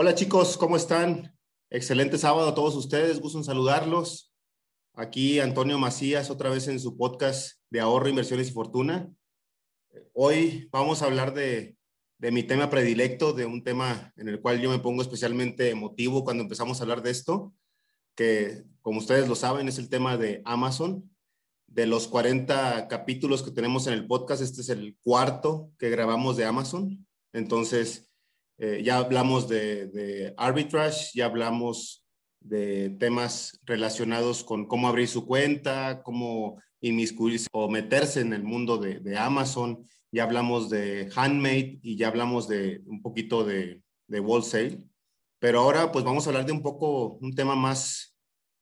Hola chicos, ¿cómo están? Excelente sábado a todos ustedes, gusto en saludarlos. Aquí Antonio Macías, otra vez en su podcast de ahorro, inversiones y fortuna. Hoy vamos a hablar de, de mi tema predilecto, de un tema en el cual yo me pongo especialmente emotivo cuando empezamos a hablar de esto, que como ustedes lo saben es el tema de Amazon. De los 40 capítulos que tenemos en el podcast, este es el cuarto que grabamos de Amazon. Entonces, eh, ya hablamos de, arbitrage, ya hablamos de temas relacionados con cómo abrir su cuenta, cómo inmiscuirse o meterse en el mundo de, de Amazon. Ya hablamos de handmade y ya hablamos de un poquito de, de wholesale. Pero ahora pues vamos a hablar de un poco, un tema más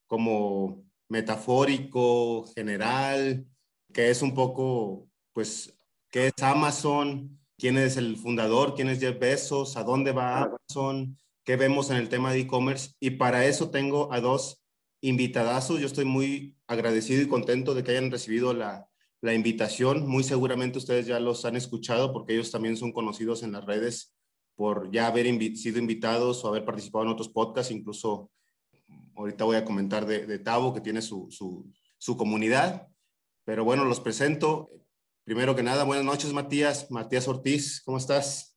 como metafórico, general, que es un poco pues qué es Amazon, quién es el fundador, quién es Jeff Bezos, a dónde va Amazon, qué vemos en el tema de e-commerce. Y para eso tengo a dos invitadazos. Yo estoy muy agradecido y contento de que hayan recibido la, la invitación. Muy seguramente ustedes ya los han escuchado porque ellos también son conocidos en las redes por ya haber invi sido invitados o haber participado en otros podcasts. Incluso ahorita voy a comentar de, de Tavo, que tiene su, su, su comunidad. Pero bueno, los presento. Primero que nada, buenas noches, Matías. Matías Ortiz, ¿cómo estás?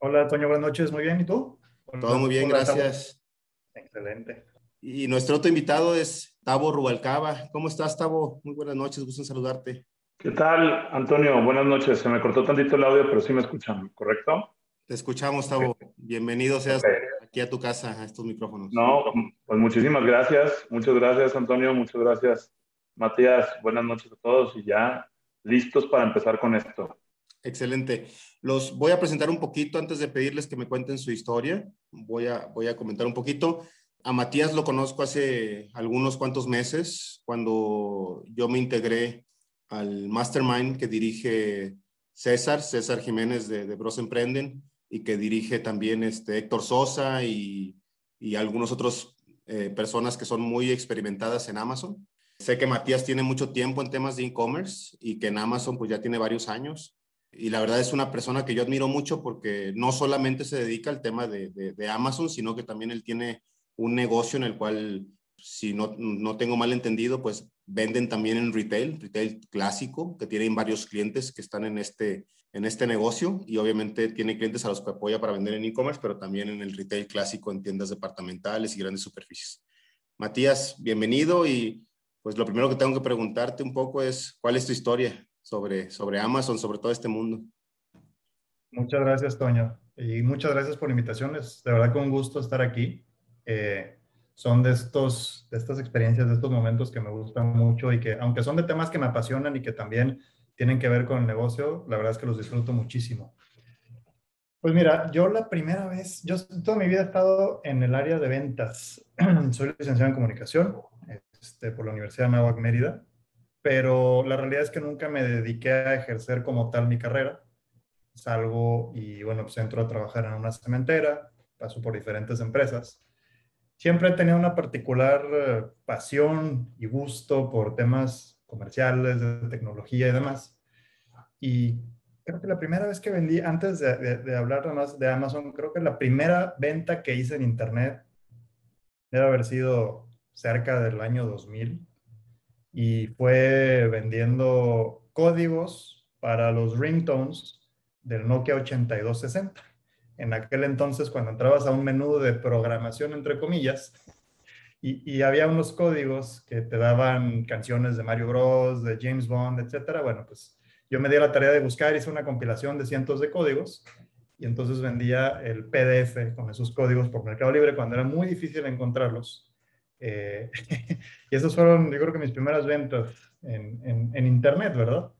Hola, Toño, buenas noches. Muy bien, ¿y tú? Todo muy bien, gracias. Excelente. Y nuestro otro invitado es Tavo Rubalcaba. ¿Cómo estás, Tavo? Muy buenas noches, gusto en saludarte. ¿Qué tal, Antonio? Buenas noches. Se me cortó tantito el audio, pero sí me escuchan, ¿correcto? Te escuchamos, Tavo. Bienvenido seas okay. aquí a tu casa, a estos micrófonos. No, pues muchísimas gracias. Muchas gracias, Antonio. Muchas gracias, Matías. Buenas noches a todos y ya listos para empezar con esto. Excelente. Los voy a presentar un poquito antes de pedirles que me cuenten su historia. Voy a, voy a comentar un poquito. A Matías lo conozco hace algunos cuantos meses, cuando yo me integré al mastermind que dirige César, César Jiménez de, de Bros Emprenden, y que dirige también este Héctor Sosa y, y algunos otros eh, personas que son muy experimentadas en Amazon. Sé que Matías tiene mucho tiempo en temas de e-commerce y que en Amazon pues ya tiene varios años. Y la verdad es una persona que yo admiro mucho porque no solamente se dedica al tema de, de, Amazon, sino que también él tiene un negocio en el cual, si no, no tengo mal entendido, pues venden también en retail, retail clásico, que tienen varios clientes que están en este, en este negocio y obviamente tiene clientes a los que apoya para vender en e-commerce, pero también en el retail clásico en tiendas departamentales y grandes superficies. Matías, bienvenido y pues lo primero que tengo que preguntarte un poco es, ¿cuál es tu historia sobre, sobre Amazon, sobre todo este mundo? Muchas gracias, Toño. Y muchas gracias por la invitación. Es de verdad que un gusto estar aquí. Eh, son de, estos, de estas experiencias, de estos momentos que me gustan mucho y que, aunque son de temas que me apasionan y que también tienen que ver con el negocio, la verdad es que los disfruto muchísimo. Pues mira, yo la primera vez, yo toda mi vida he estado en el área de ventas. Soy licenciado en comunicación este, por la Universidad de Nahuac Mérida, pero la realidad es que nunca me dediqué a ejercer como tal mi carrera. Salgo y, bueno, pues entro a trabajar en una cementera, paso por diferentes empresas. Siempre he tenido una particular uh, pasión y gusto por temas comerciales, de tecnología y demás. Y creo que la primera vez que vendí, antes de, de, de hablar más de Amazon, creo que la primera venta que hice en Internet debe haber sido cerca del año 2000 y fue vendiendo códigos para los ringtones del Nokia 8260. En aquel entonces, cuando entrabas a un menú de programación, entre comillas, y, y, había unos códigos que te daban canciones de Mario Bros, de James Bond, etcétera, bueno, pues yo me di la tarea de buscar, hice una compilación de cientos de códigos y entonces vendía el PDF con esos códigos por Mercado Libre cuando era muy difícil encontrarlos. Eh, y esas fueron, yo creo que mis primeras ventas en, en, en, Internet, ¿verdad?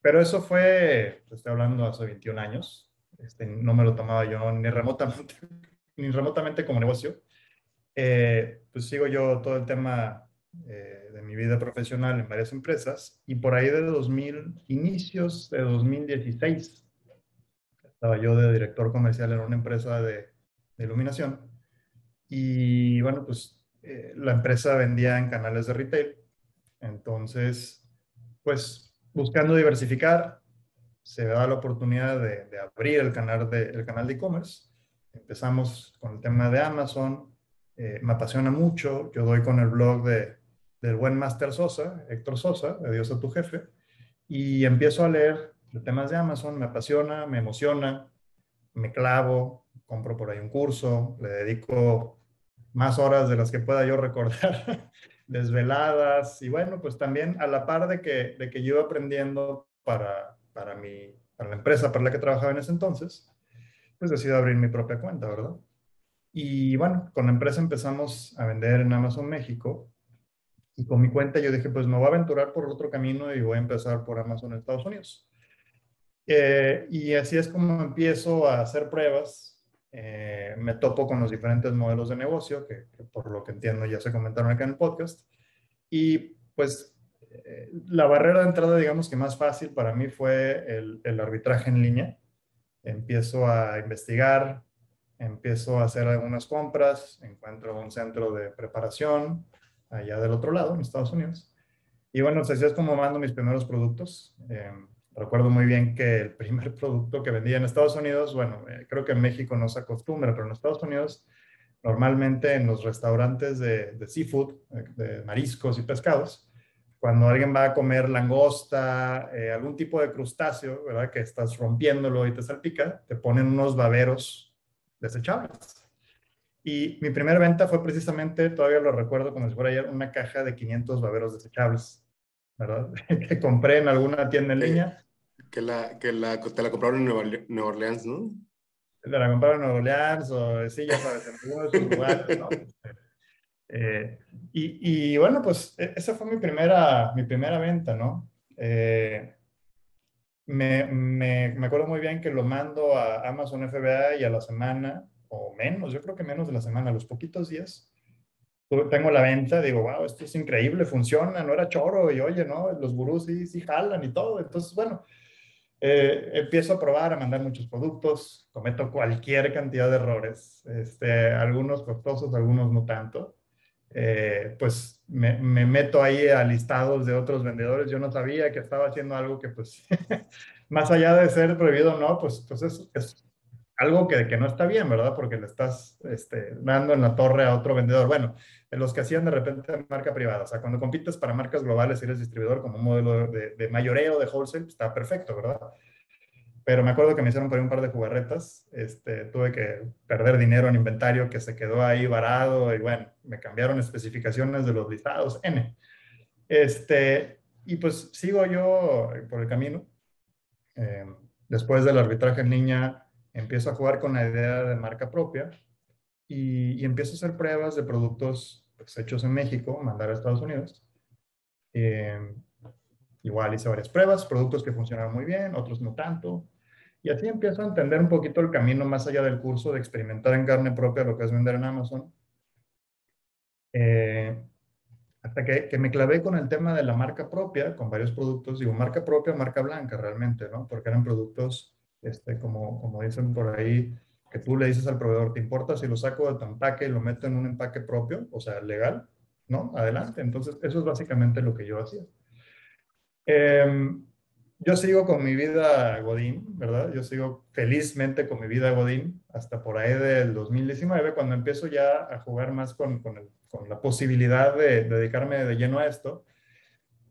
Pero eso fue, estoy hablando hace 21 años, este, no me lo tomaba yo ni remotamente, ni remotamente como negocio. Eh, pues sigo yo todo el tema eh, de mi vida profesional en varias empresas y por ahí de 2000, inicios de 2016, estaba yo de director comercial en una empresa de, de iluminación y bueno, pues eh, la empresa vendía en canales de retail. Entonces, pues buscando diversificar, se da la oportunidad de, abrir el canal de el canal de e-commerce. empezamos con el tema de Amazon, eh, me apasiona mucho, yo doy con el blog de, del buen Master Sosa, Héctor Sosa, de Dios a tu jefe, y empiezo a leer de temas de Amazon, me apasiona, me emociona, me clavo, compro por ahí un curso, le dedico más horas de las que pueda yo recordar, desveladas, y bueno, pues también a la par de que, de que yo iba aprendiendo para, para, mi, para la empresa para la que trabajaba en ese entonces, pues decido abrir mi propia cuenta, ¿verdad? Y bueno, con la empresa empezamos a vender en Amazon México y con mi cuenta yo dije, pues me voy a aventurar por otro camino y voy a empezar por Amazon Estados Unidos. Eh, y así es como empiezo a hacer pruebas. Eh, me topo con los diferentes modelos de negocio, que, por lo que entiendo ya se comentaron acá en el podcast. Y pues eh, la barrera de entrada, digamos que más fácil para mí fue el, arbitraje en línea. Empiezo a investigar, empiezo a hacer algunas compras, encuentro un centro de preparación, allá del otro lado, en Estados Unidos. Y bueno, así es como mando mis primeros productos. Eh, recuerdo muy bien que el primer producto que vendía en Estados Unidos, bueno, eh, creo que en México no se acostumbra, pero en Estados Unidos, normalmente en los restaurantes de, de seafood, eh, de mariscos y pescados, cuando alguien va a comer langosta, algún tipo de crustáceo, ¿verdad? Que estás rompiéndolo y te salpica, te ponen unos baberos desechables. Y mi primera venta fue precisamente, todavía lo recuerdo como si fuera ayer, una caja de 500 baberos desechables, ¿verdad? que compré en alguna tienda en línea. Que, la, que la, te la compraron en Nueva, Orleans, ¿no? Te la compraron en Nueva Orleans, o sí, ya sabes, en algunos lugares, ¿no? Eh, y, y, bueno, pues e, esa fue mi primera, mi primera venta, ¿no? Eh, me, me, me acuerdo muy bien que lo mando a Amazon FBA y a la semana o menos, yo creo que menos de la semana, los poquitos días, tengo la venta, digo, wow, esto es increíble, funciona, no era choro, y oye, ¿no? Los gurús sí, sí jalan y todo. Entonces, bueno, eh, empiezo a probar, a mandar muchos productos, cometo cualquier cantidad de errores, este, algunos costosos, algunos no tanto. Eh, pues me, me, meto ahí a listados de otros vendedores. Yo no sabía que estaba haciendo algo que, pues, más allá de ser prohibido no, pues, pues es, algo que, que, no está bien, ¿verdad? Porque le estás este, dando en la torre a otro vendedor. Bueno, en los que hacían de repente marca privada, o sea, cuando compites para marcas globales y eres distribuidor como un modelo de, de mayoreo, de wholesale, está perfecto, ¿verdad? Pero me acuerdo que me hicieron por ahí un par de jugarretas, este, tuve que perder dinero en inventario que se quedó ahí varado y bueno, me cambiaron especificaciones de los listados, N. Este, y pues sigo yo por el camino. Eh, después del arbitraje en línea, empiezo a jugar con la idea de marca propia y, empiezo a hacer pruebas de productos pues, hechos en México, mandar a Estados Unidos. Eh, igual hice varias pruebas, productos que funcionaron muy bien, otros no tanto. Y así empiezo a entender un poquito el camino más allá del curso de experimentar en carne propia lo que es vender en Amazon. Eh, hasta que, que, me clavé con el tema de la marca propia, con varios productos, digo marca propia, marca blanca realmente, ¿no? Porque eran productos este, como, como dicen por ahí, que tú le dices al proveedor, ¿te importa si lo saco de tu empaque y lo meto en un empaque propio? O sea, legal, ¿no? Adelante. Entonces, eso es básicamente lo que yo hacía. Em, yo sigo con mi vida Godín, ¿verdad? Yo sigo felizmente con mi vida Godín hasta por ahí del 2019, cuando empiezo ya a jugar más con, con, con la posibilidad de, de dedicarme de lleno a esto.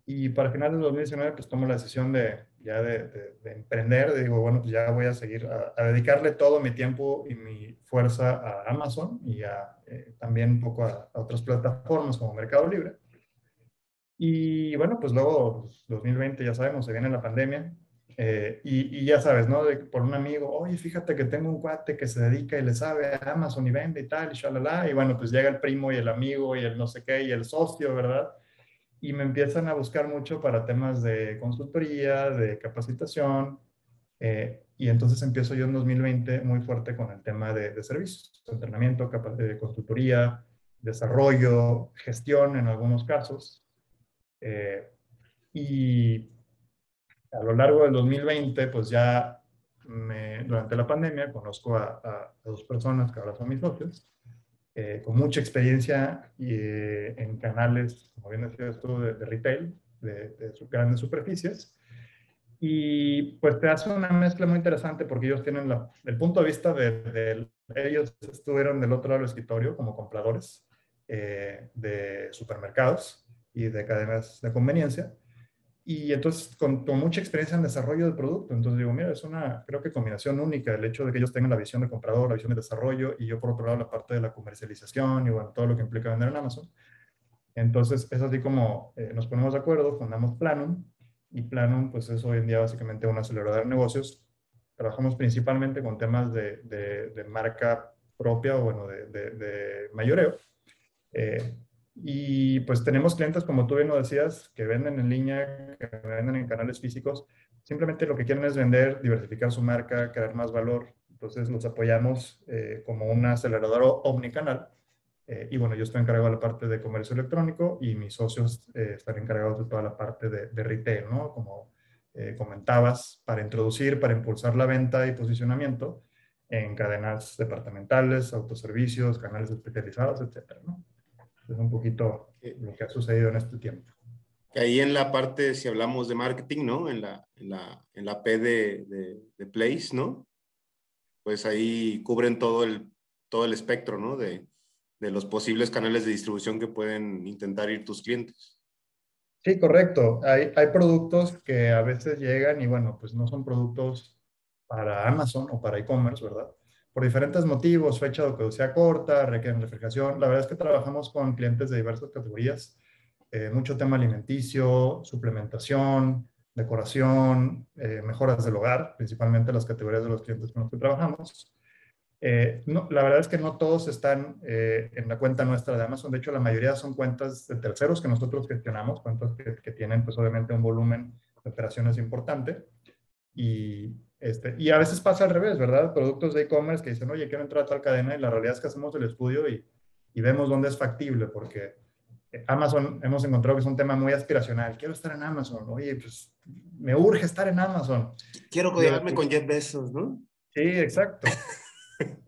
Y para finales de 2019, pues tomo la decisión de, ya de, emprender, digo, bueno, pues ya voy a seguir a, dedicarle todo mi tiempo y mi fuerza a Amazon y a, eh, también un poco a, otras plataformas como Mercado Libre. Y bueno, pues luego, 2020, pues, ya sabemos, se viene la pandemia. Eh, y, y, ya sabes, ¿no? De, por un amigo, oye, fíjate que tengo un cuate que se dedica y le sabe a Amazon y vende y tal, y shalala. Y bueno, pues llega el primo y el amigo y el no sé qué y el socio, ¿verdad? Y me empiezan a buscar mucho para temas de consultoría, de capacitación, eh, y entonces empiezo yo en 2020 muy fuerte con el tema de, servicios, entrenamiento, de consultoría, desarrollo, gestión en algunos casos. Eh, y a lo largo del 2020, pues ya durante la pandemia conozco a, a, dos personas que ahora son mis socios, eh, con mucha experiencia eh, en canales, como bien decías tú, de, retail, de, de grandes superficies. Y pues te hace una mezcla muy interesante porque ellos tienen el punto de vista de, ellos estuvieron del otro lado del escritorio como compradores eh, de supermercados y de cadenas de conveniencia. Y entonces, con, mucha experiencia en desarrollo del producto, entonces digo, mira, es una, creo que combinación única, el hecho de que ellos tengan la visión de comprador, la visión de desarrollo, y yo por otro lado la parte de la comercialización y bueno, todo lo que implica vender en Amazon. Entonces, es así como eh, nos ponemos de acuerdo, fundamos Planum, y Planum, pues es hoy en día básicamente una aceleradora de negocios. Trabajamos principalmente con temas de, de, marca propia bueno, de, de mayoreo. Eh, y pues tenemos clientes, como tú bien lo decías, que venden en línea, que venden en canales físicos. Simplemente lo que quieren es vender, diversificar su marca, crear más valor. Entonces los apoyamos eh, como un acelerador omnicanal. Eh, y bueno, yo estoy encargado de la parte de comercio electrónico y mis socios eh, están encargados de toda la parte de, de retail, ¿no? Como comentabas, para introducir, para impulsar la venta y posicionamiento en cadenas departamentales, autoservicios, canales especializados, etcétera, ¿no? Es un poquito lo que ha sucedido en este tiempo. Ahí en la parte, si hablamos de marketing, ¿no? En la, en la, en la P de, de, de, Place, ¿no? Pues ahí cubren todo el, todo el espectro, ¿no? De, de los posibles canales de distribución que pueden intentar ir tus clientes. Sí, correcto. Hay, hay productos que a veces llegan y bueno, pues no son productos para Amazon o para e-commerce, ¿verdad? Por diferentes motivos, fecha de caducidad corta, requieren refrigeración. La verdad es que trabajamos con clientes de diversas categorías, eh, mucho tema alimenticio, suplementación, decoración, eh, mejoras del hogar, principalmente las categorías de los clientes con los que trabajamos. Eh, no, la verdad es que no todos están en la cuenta nuestra de Amazon, de hecho la mayoría son cuentas de terceros que nosotros gestionamos, cuentas que, que tienen pues obviamente un volumen de operaciones importante y, este, y a veces pasa al revés, ¿verdad? Productos de e-commerce que dicen, oye, quiero entrar a tal cadena y la realidad es que hacemos el estudio y, y vemos dónde es factible, porque Amazon hemos encontrado que es un tema muy aspiracional. Quiero estar en Amazon. Oye, pues me urge estar en Amazon. Quiero codearme con Jeff Bezos, ¿no? Sí, exacto.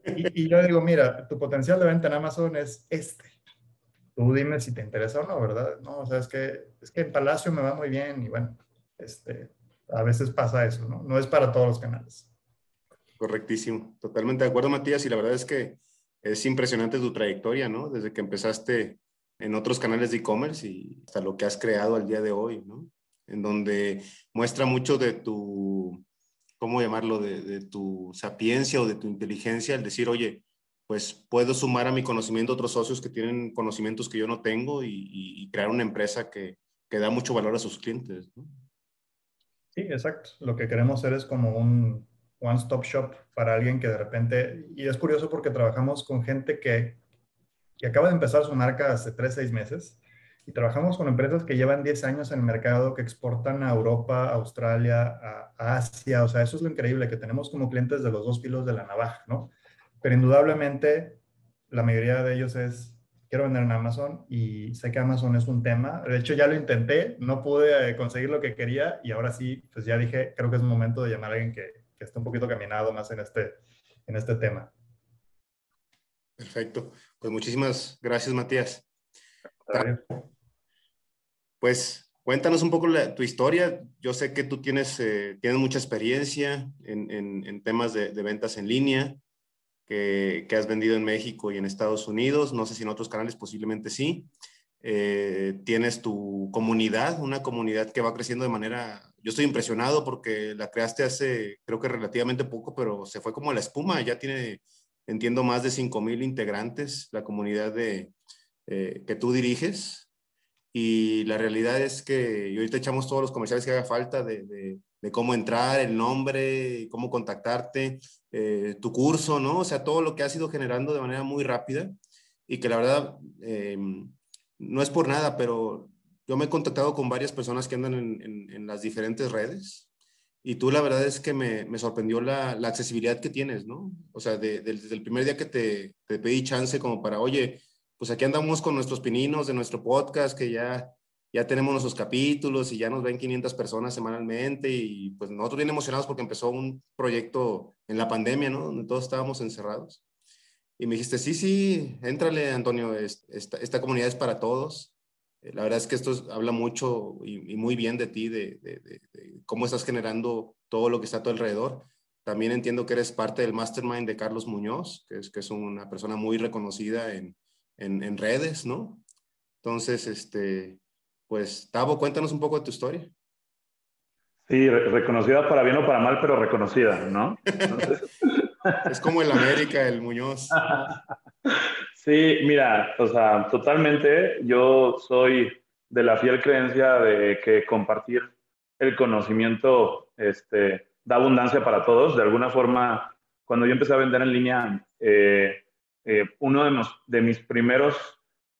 y, y, yo digo, mira, tu potencial de venta en Amazon es este. Tú dime si te interesa o no, ¿verdad? No, o sea, es que, es que en Palacio me va muy bien y bueno, este, a veces pasa eso, ¿no? No es para todos los canales. Correctísimo, totalmente de acuerdo, Matías, y la verdad es que es impresionante tu trayectoria, ¿no? Desde que empezaste en otros canales de e-commerce y hasta lo que has creado al día de hoy, ¿no? En donde muestra mucho de tu, ¿cómo llamarlo? De, tu sapiencia o de tu inteligencia, al decir, oye, pues puedo sumar a mi conocimiento otros socios que tienen conocimientos que yo no tengo y, y crear una empresa que, que da mucho valor a sus clientes, ¿no? Sí, exacto. Lo que queremos hacer es como un one-stop shop para alguien que de repente, y es curioso porque trabajamos con gente que, que acaba de empezar su marca hace 3, 6 meses, y trabajamos con empresas que llevan 10 años en el mercado, que exportan a Europa, a Australia, a, Asia, o sea, eso es lo increíble, que tenemos como clientes de los dos filos de la navaja, ¿no? Pero indudablemente la mayoría de ellos es quiero vender en Amazon y sé que Amazon es un tema. De hecho, ya lo intenté, no pude eh, conseguir lo que quería y ahora sí, pues ya dije, creo que es momento de llamar a alguien que, que esté un poquito caminado más en este, en este tema. Perfecto. Pues muchísimas gracias, Matías. Pues cuéntanos un poco tu historia. Yo sé que tú tienes, eh, tienes mucha experiencia en, en, en temas de, de, ventas en línea que, has vendido en México y en Estados Unidos, no sé si en otros canales posiblemente sí. Eh, tienes tu comunidad, una comunidad que va creciendo de manera, yo estoy impresionado porque la creaste hace creo que relativamente poco, pero se fue como la espuma, ya tiene, entiendo, más de 5 mil integrantes, la comunidad de, eh, que tú diriges. Y la realidad es que y ahorita echamos todos los comerciales que haga falta de cómo entrar, el nombre, cómo contactarte, eh, tu curso, ¿no? O sea, todo lo que has ido generando de manera muy rápida y que la verdad eh, no es por nada, pero yo me he contactado con varias personas que andan en, las diferentes redes y tú la verdad es que me, me sorprendió la, la, accesibilidad que tienes, ¿no? O sea, de, de, desde el primer día que te, te pedí chance como para, oye, pues aquí andamos con nuestros pininos de nuestro podcast que ya ya tenemos nuestros capítulos y ya nos ven 500 personas semanalmente y pues nosotros bien emocionados porque empezó un proyecto en la pandemia, ¿no? Donde todos estábamos encerrados. Y me dijiste, sí, sí, éntrale, Antonio, esta, esta comunidad es para todos. Eh, la verdad es que esto habla mucho y, muy bien de ti, de, de, de, cómo estás generando todo lo que está a tu alrededor. También entiendo que eres parte del mastermind de Carlos Muñoz, que es, que es una persona muy reconocida en, en, redes, ¿no? Entonces, este, pues, Tavo, cuéntanos un poco de tu historia. Sí, reconocida para bien o para mal, pero reconocida, ¿no? es como el América, el Muñoz. Sí, mira, o sea, totalmente. Yo soy de la fiel creencia de que compartir el conocimiento este, da abundancia para todos. De alguna forma, cuando yo empecé a vender en línea, eh, eh, uno de, de, mis primeros,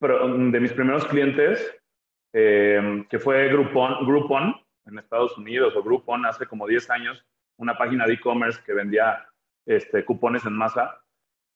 de mis primeros clientes, eh, que fue Groupon, Groupon en Estados Unidos, o Groupon hace como 10 años, una página de e-commerce que vendía este, cupones en masa.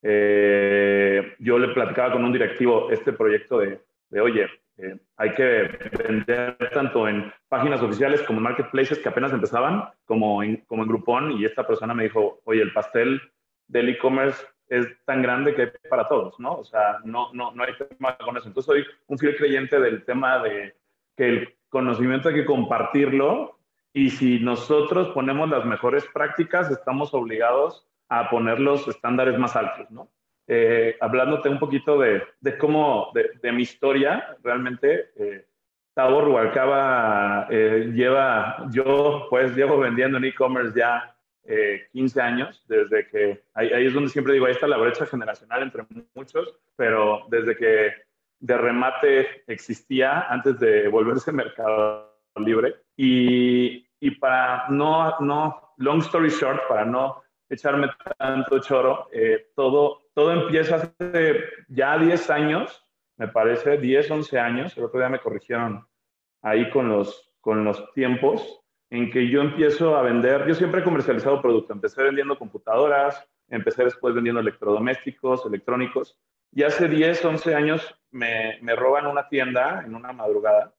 yo le platicaba con un directivo este proyecto de, de oye, eh, hay que vender tanto en páginas oficiales como en marketplaces que apenas empezaban, como en, como en Groupon, y esta persona me dijo, oye, el pastel del e-commerce es tan grande que hay para todos, ¿no? O sea, no, no, no hay tema con eso. Entonces soy un fiel creyente del tema de que el conocimiento hay que compartirlo y si nosotros ponemos las mejores prácticas, estamos obligados a poner los estándares más altos, ¿no? eh, hablándote un poquito de, de cómo, de, mi historia, realmente, eh, Rubalcaba eh, lleva, yo pues llevo vendiendo en e-commerce ya 15 eh, años, desde que, ahí, es donde siempre digo, ahí está la brecha generacional entre muchos, pero desde que de remate existía antes de volverse mercado libre. Y, y para no, no, long story short, para no echarme tanto choro, todo, todo empieza hace ya 10 años, me parece, 10, 11 años, el otro día me corrigieron ahí con los, con los tiempos, en que yo empiezo a vender, yo siempre he comercializado producto, empecé vendiendo computadoras, empecé después vendiendo electrodomésticos, electrónicos, y hace 10, 11 años me, me roban una tienda en una madrugada,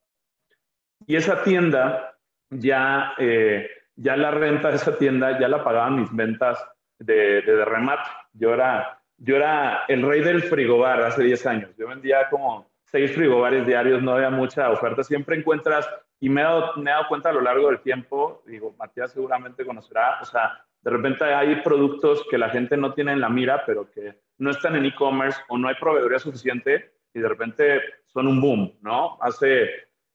y esa tienda ya, eh, ya la renta de esa tienda ya la pagaban mis ventas de, de, de remate. Yo era yo era el rey del frigobar hace 10 años. Yo vendía como seis frigobares diarios, no había mucha oferta. Siempre encuentras, y me he, dado, me he dado cuenta a lo largo del tiempo, digo, Matías seguramente conocerá, o sea, de repente hay productos que la gente no tiene en la mira, pero que no están en e-commerce o no hay proveeduría suficiente y de repente son un boom, ¿no? Hace,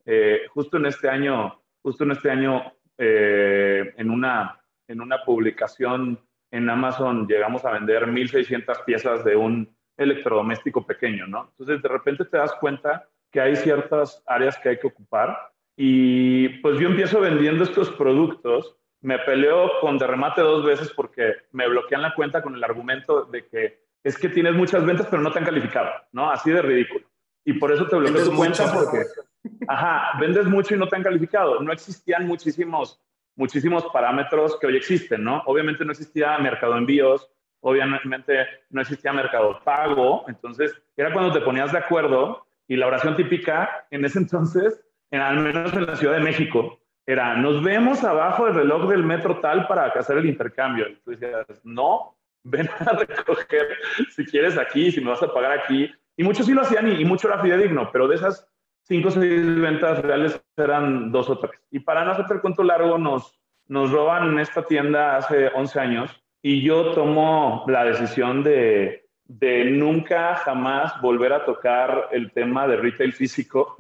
eh, justo en este año, justo en este año, eh, en, una, en una publicación en Amazon llegamos a vender 1.600 piezas de un electrodoméstico pequeño, ¿no? Entonces, de repente te das cuenta que hay ciertas áreas que hay que ocupar y pues yo empiezo vendiendo estos productos, me peleo con derremate dos veces porque me bloquean la cuenta con el argumento de que es que tienes muchas ventas pero no te han calificado, ¿no? Así de ridículo. Y por eso te bloqueo tu cuenta porque, ajá, vendes mucho y no te han calificado. No existían muchísimos muchísimos parámetros que hoy existen, ¿no? Obviamente no existía mercado envíos, obviamente no existía mercado pago, entonces era cuando te ponías de acuerdo y la oración típica en ese entonces, en, al menos en la Ciudad de México, era, nos vemos abajo del reloj del metro tal para hacer el intercambio. Y tú decías, no, ven a recoger si quieres aquí, si me vas a pagar aquí. Y muchos sí lo hacían y, y mucho era fidedigno, pero de esas cinco o seis ventas reales eran dos o tres. Y para no hacer el cuento largo, nos, nos roban en esta tienda hace 11 años y yo tomo la decisión de, de nunca jamás volver a tocar el tema de retail físico.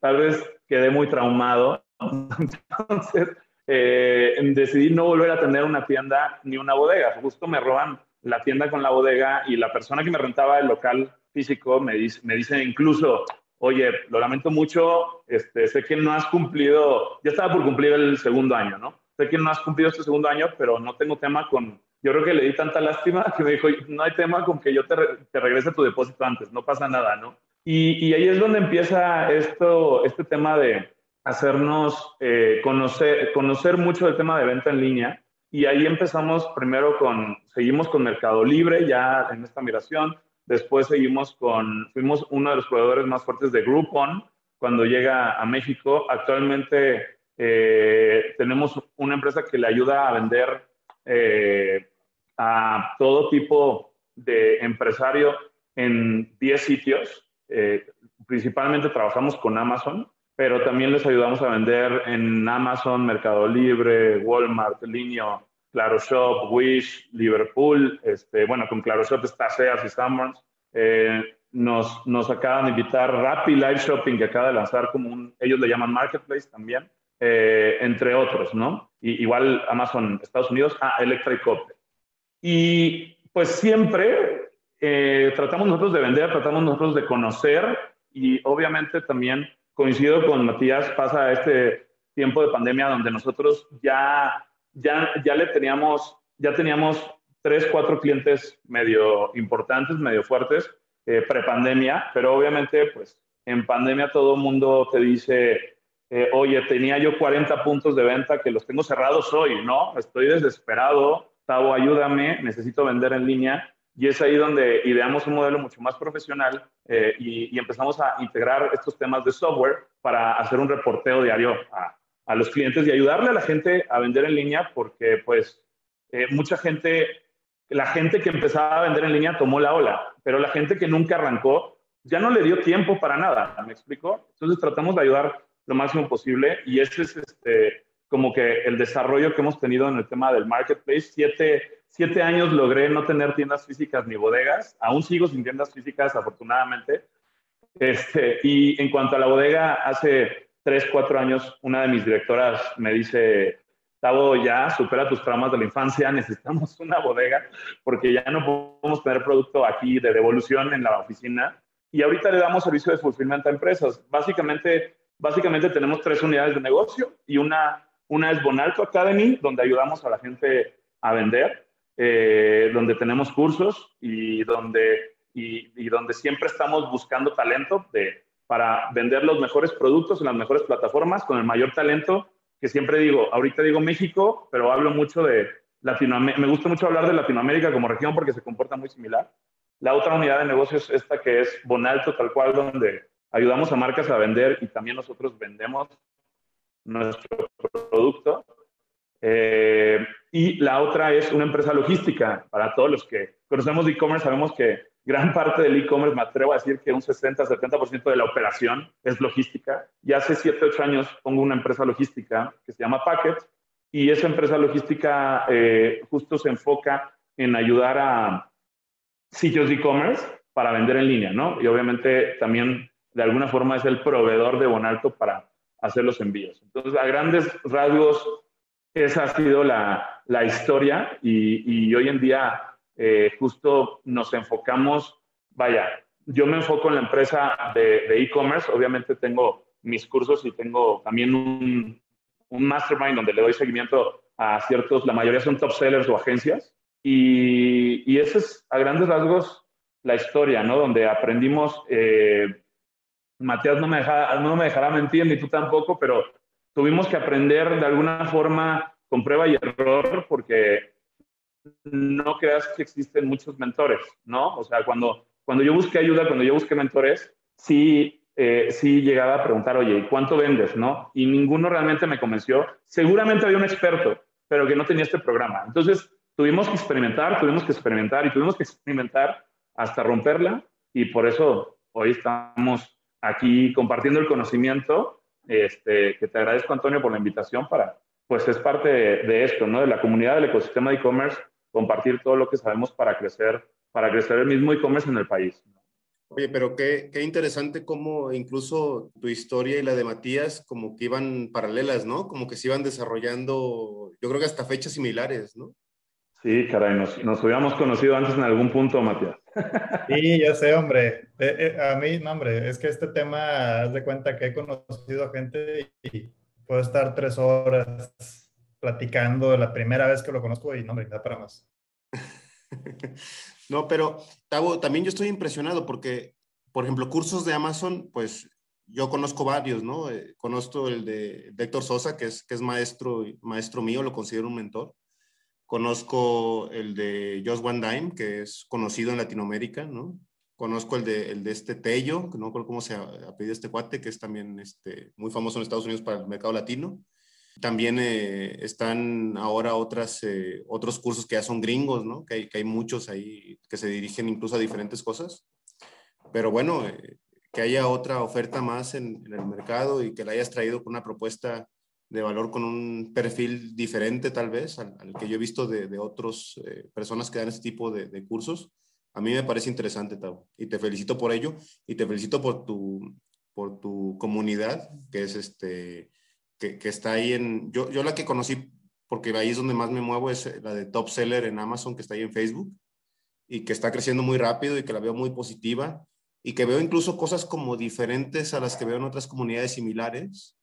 Tal vez quedé muy traumado. Entonces, eh, decidí no volver a tener una tienda ni una bodega. Justo me roban la tienda con la bodega y la persona que me rentaba el local físico me dice, me dice incluso, oye, lo lamento mucho, este, sé que no has cumplido, ya estaba por cumplir el segundo año, ¿no? Sé que no has cumplido este segundo año, pero no tengo tema con, yo creo que le di tanta lástima que me dijo, no hay tema con que yo te, te regrese tu depósito antes, no pasa nada, ¿no? Y, y, ahí es donde empieza esto, este tema de hacernos eh, conocer, conocer mucho del tema de venta en línea. Y ahí empezamos primero con, seguimos con Mercado Libre ya en esta migración, Después seguimos con, fuimos uno de los proveedores más fuertes de Groupon cuando llega a México. Actualmente eh, tenemos una empresa que le ayuda a vender eh, a todo tipo de empresario en 10 sitios. Eh, principalmente trabajamos con Amazon, pero también les ayudamos a vender en Amazon, Mercado Libre, Walmart, Linio, ClaroShop, Wish, Liverpool, este, bueno, con ClaroShop está Sears y Summers. Eh, nos, acaban de invitar Rappi Live Shopping, que acaba de lanzar como un, ellos le llaman Marketplace también, eh, entre otros, ¿no? Y, igual Amazon Estados Unidos, ah, Electric Copter. Y pues siempre eh, tratamos nosotros de vender, tratamos nosotros de conocer y obviamente también coincido con Matías, pasa este tiempo de pandemia donde nosotros ya, ya, ya le teníamos, ya teníamos tres, cuatro clientes medio importantes, medio fuertes, eh, prepandemia, pero obviamente pues en pandemia todo el mundo te dice, eh, oye, tenía yo 40 puntos de venta que los tengo cerrados hoy, ¿no? Estoy desesperado, Tavo, ayúdame, necesito vender en línea. Y es ahí donde ideamos un modelo mucho más profesional eh, y, empezamos a integrar estos temas de software para hacer un reporteo diario a, a los clientes y ayudarle a la gente a vender en línea porque pues eh, mucha gente, la gente que empezaba a vender en línea tomó la ola, pero la gente que nunca arrancó ya no le dio tiempo para nada, ¿me explico? Entonces tratamos de ayudar lo máximo posible y ese es este, como que el desarrollo que hemos tenido en el tema del marketplace. Siete, siete años logré no tener tiendas físicas ni bodegas, aún sigo sin tiendas físicas afortunadamente. Este, y en cuanto a la bodega, hace tres, cuatro años, una de mis directoras me dice, Tavo, ya supera tus traumas de la infancia, necesitamos una bodega porque ya no podemos tener producto aquí de devolución en la oficina. Y ahorita le damos servicio de fulfillment a empresas. Básicamente, básicamente tenemos tres unidades de negocio y una, una es Bonalto Academy, donde ayudamos a la gente a vender, eh, donde tenemos cursos y donde, y, donde siempre estamos buscando talento de para vender los mejores productos en las mejores plataformas con el mayor talento, que siempre digo, ahorita digo México, pero hablo mucho de Latinoamérica, me gusta mucho hablar de Latinoamérica como región porque se comporta muy similar. La otra unidad de negocios es esta que es Bonalto, tal cual, donde ayudamos a marcas a vender y también nosotros vendemos nuestro producto. Eh, y la otra es una empresa logística. Para todos los que conocemos e-commerce, sabemos que gran parte del e-commerce, me atrevo a decir que un 60-70% de la operación es logística. Y hace 7, 8 años pongo una empresa logística que se llama Packet y esa empresa logística eh, justo se enfoca en ayudar a sitios de e-commerce para vender en línea, ¿no? Y obviamente también de alguna forma es el proveedor de Bonalto para hacer los envíos. Entonces, a grandes rasgos, esa ha sido la, la historia y, y hoy en día eh, justo nos enfocamos, vaya, yo me enfoco en la empresa de e-commerce, obviamente tengo mis cursos y tengo también un, un, mastermind donde le doy seguimiento a ciertos, la mayoría son top sellers o agencias, y, y esa es a grandes rasgos la historia, ¿no? Donde aprendimos, eh, Matías no me, deja, no me dejará mentir, ni tú tampoco, pero tuvimos que aprender de alguna forma con prueba y error, porque no creas que existen muchos mentores, ¿no? O sea, cuando, cuando yo busqué ayuda, cuando yo busqué mentores, sí, eh, sí llegaba a preguntar, oye, ¿cuánto vendes, no? Y ninguno realmente me convenció. Seguramente había un experto, pero que no tenía este programa. Entonces, tuvimos que experimentar, tuvimos que experimentar y tuvimos que experimentar hasta romperla y por eso hoy estamos aquí compartiendo el conocimiento, este, que te agradezco, Antonio, por la invitación para, pues es parte de, de esto, ¿no? De la comunidad del ecosistema de e-commerce compartir todo lo que sabemos para crecer, para crecer el mismo e-commerce en el país. Oye, pero qué, qué interesante cómo incluso tu historia y la de Matías como que iban paralelas, ¿no? Como que se iban desarrollando, yo creo que hasta fechas similares, ¿no? Sí, caray, nos, nos hubiéramos conocido antes en algún punto, Matías. Sí, ya sé, hombre. Eh, eh, a mí, no, hombre, es que este tema, haz de cuenta que he conocido a gente y puedo estar tres horas platicando la primera vez que lo conozco y no me da para más. no, pero Tavo, también yo estoy impresionado porque, por ejemplo, cursos de Amazon, pues yo conozco varios, ¿no? Eh, conozco el de, Héctor Sosa, que es, que es maestro, maestro mío, lo considero un mentor. Conozco el de Josh Van Dime, que es conocido en Latinoamérica, ¿no? Conozco el de, el de este Tello, que no recuerdo cómo se ha pedido este cuate, que es también este, muy famoso en Estados Unidos para el mercado latino. También eh, están ahora otras, eh, otros cursos que ya son gringos, ¿no? Que hay, que hay, muchos ahí que se dirigen incluso a diferentes cosas. Pero bueno, eh, que haya otra oferta más en, el mercado y que la hayas traído con una propuesta de valor con un perfil diferente tal vez al, que yo he visto de, de otras eh, personas que dan este tipo de, cursos. A mí me parece interesante, Tavo, y te felicito por ello y te felicito por tu, por tu comunidad, que es este, que, que está ahí en, yo, yo la que conocí, porque ahí es donde más me muevo, es la de Top Seller en Amazon, que está ahí en Facebook, y que está creciendo muy rápido y que la veo muy positiva, y que veo incluso cosas como diferentes a las que veo en otras comunidades similares.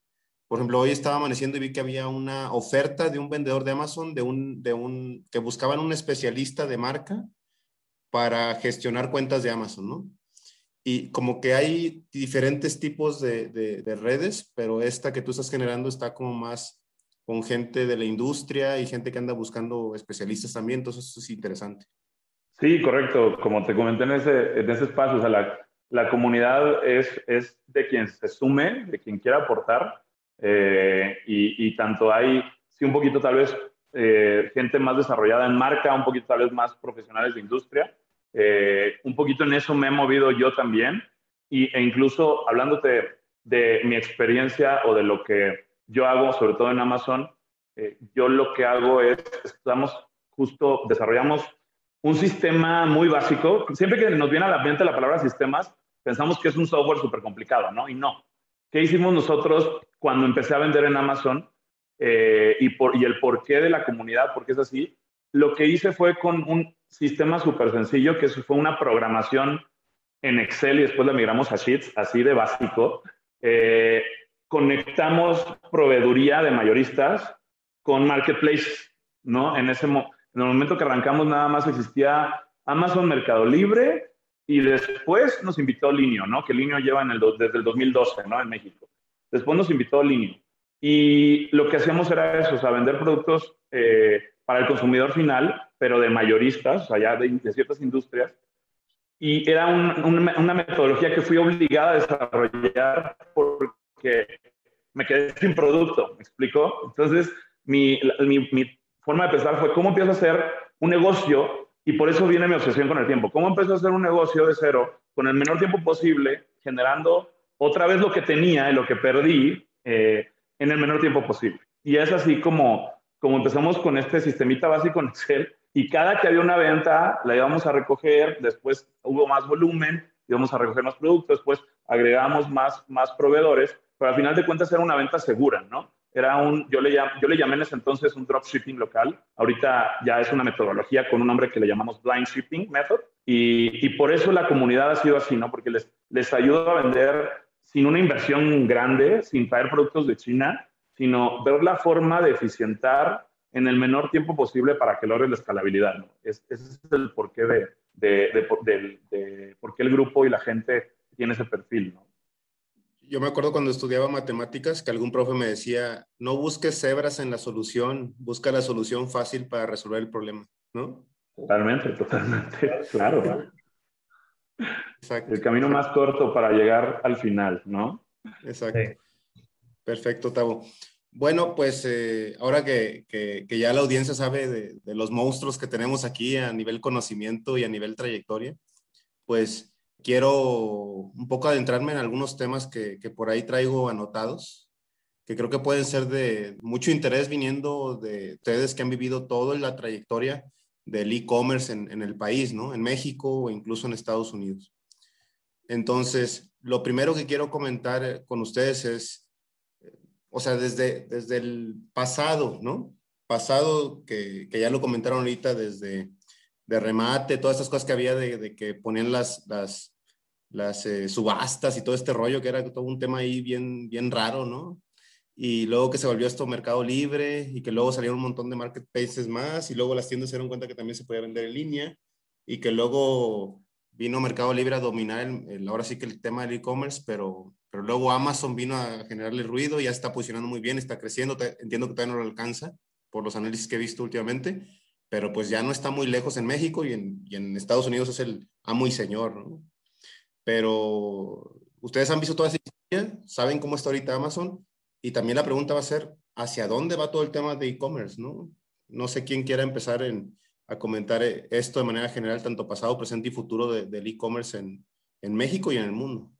Por ejemplo, hoy estaba amaneciendo y vi que había una oferta de un vendedor de Amazon, de un, de un, que buscaban un especialista de marca para gestionar cuentas de Amazon, ¿no? Y como que hay diferentes tipos de, de, redes, pero esta que tú estás generando está como más con gente de la industria y gente que anda buscando especialistas también, entonces eso es interesante. Sí, correcto. Como te comenté en ese, en ese espacio, o sea, la, la comunidad es, es, de quien se sume, de quien quiera aportar, eh, y, y, tanto hay, sí, un poquito tal vez eh, gente más desarrollada en marca, un poquito tal vez más profesionales de industria, eh, un poquito en eso me he movido yo también y, e incluso hablándote de mi experiencia o de lo que yo hago, sobre todo en Amazon, eh, yo lo que hago es, estamos justo, desarrollamos un sistema muy básico. Siempre que nos viene a la mente la palabra sistemas, pensamos que es un software súper complicado, ¿no? Y no. ¿Qué hicimos nosotros cuando empecé a vender en Amazon eh, y, por, y el porqué de la comunidad, por qué es así? Lo que hice fue con un sistema súper sencillo, que fue una programación en Excel y después la migramos a Sheets, así de básico. Eh, conectamos proveeduría de mayoristas con marketplaces, ¿no? En ese en el momento que arrancamos nada más existía Amazon Mercado Libre y después nos invitó Linio, ¿no? Que Linio lleva en el, desde el 2012, ¿no? En México. Después nos invitó Linio. Y lo que hacíamos era eso, o sea, vender productos eh, para el consumidor final, pero de mayoristas, o sea, de, ciertas industrias. Y era una metodología que fui obligada a desarrollar porque me quedé sin producto, ¿me explicó? Entonces, mi, mi, mi, forma de pensar fue, ¿cómo empiezo a hacer un negocio? Y por eso viene mi obsesión con el tiempo. ¿Cómo empiezo a hacer un negocio de cero con el menor tiempo posible, generando otra vez lo que tenía y lo que perdí eh, en el menor tiempo posible? Y es así como como empezamos con este sistemita básico en Excel y cada que había una venta la íbamos a recoger, después hubo más volumen, íbamos a recoger más productos, después agregamos más, más proveedores, pero al final de cuentas era una venta segura, ¿no? Era un, yo le, yo le llamé en ese entonces un dropshipping local. Ahorita ya es una metodología con un nombre que le llamamos blind shipping method. Y, y por eso la comunidad ha sido así, ¿no? Porque les, les ayuda a vender sin una inversión grande, sin traer productos de China, sino ver la forma de eficientar en el menor tiempo posible para que logre la escalabilidad. ¿no? ese es el porqué de, de, de, por qué el grupo y la gente tiene ese perfil. ¿no? Yo me acuerdo cuando estudiaba matemáticas que algún profe me decía, no busques cebras en la solución, busca la solución fácil para resolver el problema, ¿no? Totalmente, totalmente, claro. Exacto. El camino más corto para llegar al final, ¿no? Exacto. Perfecto, Tavo. Bueno, pues eh, ahora que, ya la audiencia sabe de, los monstruos que tenemos aquí a nivel conocimiento y a nivel trayectoria, pues quiero un poco adentrarme en algunos temas que, por ahí traigo anotados, que creo que pueden ser de mucho interés viniendo de ustedes que han vivido toda la trayectoria del e-commerce en, el país, ¿no? En México o incluso en Estados Unidos. Entonces, lo primero que quiero comentar con ustedes es o sea, desde, desde el pasado, ¿no? Pasado que, que ya lo comentaron ahorita, desde de remate, todas estas cosas que había de, de que ponían las, las, las eh, subastas y todo este rollo, que era todo un tema ahí bien, bien raro, ¿no? Y luego que se volvió esto Mercado Libre y que luego salieron un montón de marketplaces más y luego las tiendas se dieron cuenta que también se podía vender en línea y que luego vino Mercado Libre a dominar el, ahora sí que el tema del e-commerce, pero, pero luego Amazon vino a generarle ruido, ya está posicionando muy bien, está creciendo, entiendo que todavía no lo alcanza por los análisis que he visto últimamente, pero pues ya no está muy lejos en México y en, Estados Unidos es el amo y señor. Pero ustedes han visto toda esa historia, saben cómo está ahorita Amazon y también la pregunta va a ser, ¿hacia dónde va todo el tema de e-commerce, no? No sé quién quiera empezar en, a comentar eh, esto de manera general, tanto pasado, presente y futuro del e-commerce en, en, México y en el mundo.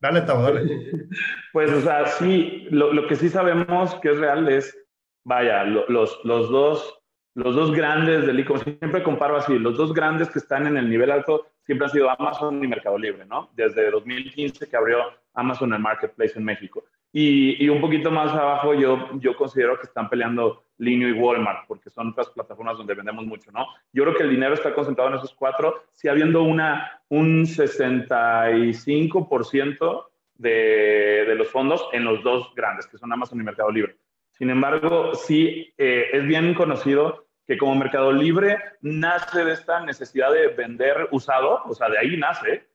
Dale, Tavo, dale. Pues, o sea, sí, lo, lo, que sí sabemos que es real es, vaya, los, los, dos, los dos grandes del e-commerce, siempre comparo así, los dos grandes que están en el nivel alto siempre han sido Amazon y Mercado Libre, ¿no? Desde 2015 que abrió Amazon el Marketplace en México. Y, y, un poquito más abajo yo, yo considero que están peleando Linio y Walmart, porque son otras plataformas donde vendemos mucho, ¿no? Yo creo que el dinero está concentrado en esos cuatro, sí habiendo una, un 65% de, de los fondos en los dos grandes, que son Amazon y Mercado Libre. Sin embargo, sí eh, es bien conocido que como Mercado Libre nace de esta necesidad de vender usado, o sea, de ahí nace,